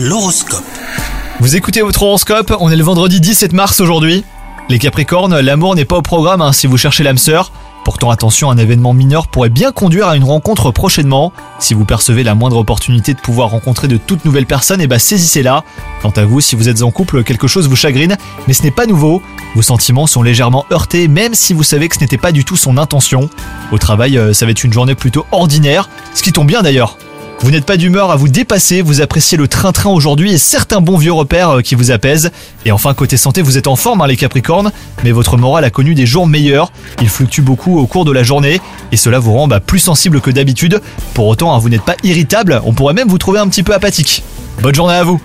L'horoscope. Vous écoutez votre horoscope, on est le vendredi 17 mars aujourd'hui. Les Capricornes, l'amour n'est pas au programme hein, si vous cherchez l'âme sœur. Pourtant attention, un événement mineur pourrait bien conduire à une rencontre prochainement. Si vous percevez la moindre opportunité de pouvoir rencontrer de toutes nouvelles personnes, et bah saisissez-la. Quant à vous, si vous êtes en couple, quelque chose vous chagrine, mais ce n'est pas nouveau. Vos sentiments sont légèrement heurtés, même si vous savez que ce n'était pas du tout son intention. Au travail, euh, ça va être une journée plutôt ordinaire, ce qui tombe bien d'ailleurs. Vous n'êtes pas d'humeur à vous dépasser, vous appréciez le train-train aujourd'hui et certains bons vieux repères euh, qui vous apaisent. Et enfin, côté santé, vous êtes en forme, hein, les Capricornes, mais votre morale a connu des jours meilleurs. Il fluctue beaucoup au cours de la journée et cela vous rend bah, plus sensible que d'habitude. Pour autant, hein, vous n'êtes pas irritable, on pourrait même vous trouver un petit peu apathique. Bonne journée à vous